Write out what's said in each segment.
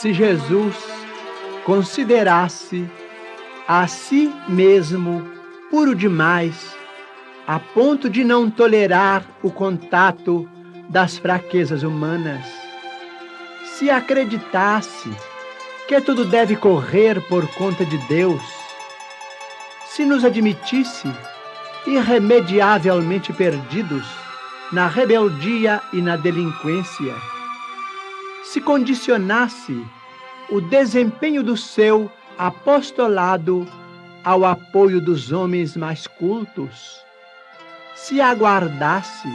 se Jesus considerasse a si mesmo puro demais, a ponto de não tolerar o contato das fraquezas humanas, se acreditasse que tudo deve correr por conta de Deus, se nos admitisse irremediavelmente perdidos na rebeldia e na delinquência, se condicionasse o desempenho do seu apostolado ao apoio dos homens mais cultos, se aguardasse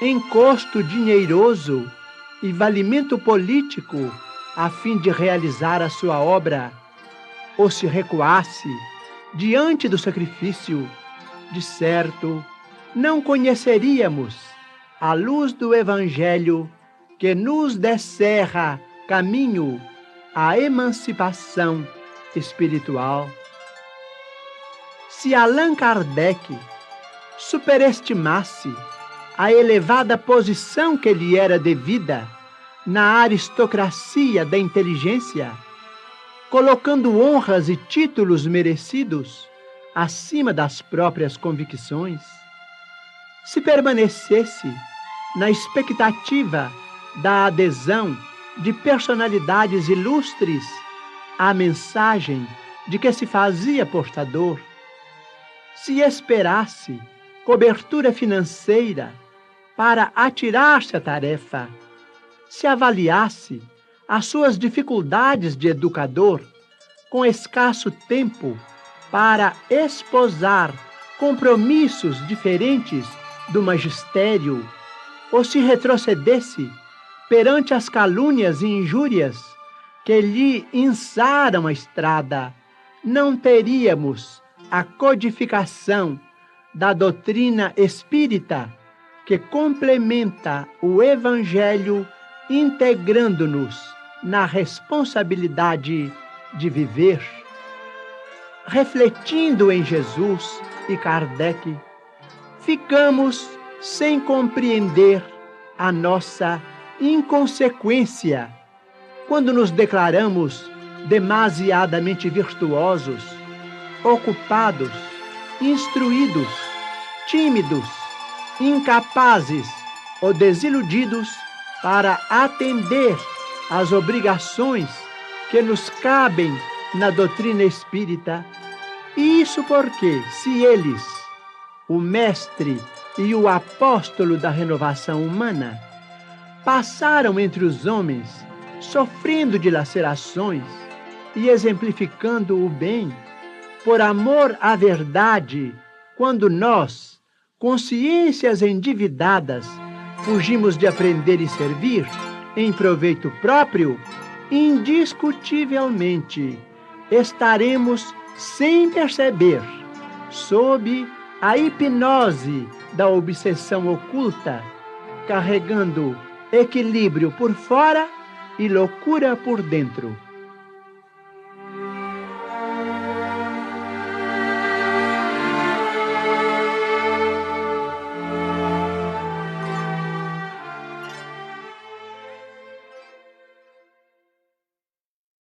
encosto dinheiroso e valimento político a fim de realizar a sua obra, ou se recuasse diante do sacrifício, de certo, não conheceríamos a luz do Evangelho que nos descerra caminho à emancipação espiritual. Se Allan Kardec superestimasse a elevada posição que lhe era devida na aristocracia da inteligência, colocando honras e títulos merecidos acima das próprias convicções, se permanecesse na expectativa da adesão de personalidades ilustres à mensagem de que se fazia portador, se esperasse cobertura financeira para atirar-se à tarefa, se avaliasse as suas dificuldades de educador com escasso tempo para esposar compromissos diferentes do magistério, ou se retrocedesse perante as calúnias e injúrias que lhe insaram a estrada, não teríamos a codificação da doutrina espírita que complementa o Evangelho, integrando-nos na responsabilidade de viver. Refletindo em Jesus e Kardec, ficamos sem compreender a nossa inconsequência quando nos declaramos demasiadamente virtuosos, ocupados, instruídos, tímidos, incapazes ou desiludidos para atender às obrigações que nos cabem na doutrina espírita. E isso porque, se eles, o Mestre e o Apóstolo da renovação humana, passaram entre os homens, sofrendo dilacerações e exemplificando o bem, por amor à verdade, quando nós, consciências endividadas, fugimos de aprender e servir, em proveito próprio, indiscutivelmente estaremos sem perceber, sob a hipnose da obsessão oculta, carregando equilíbrio por fora e loucura por dentro.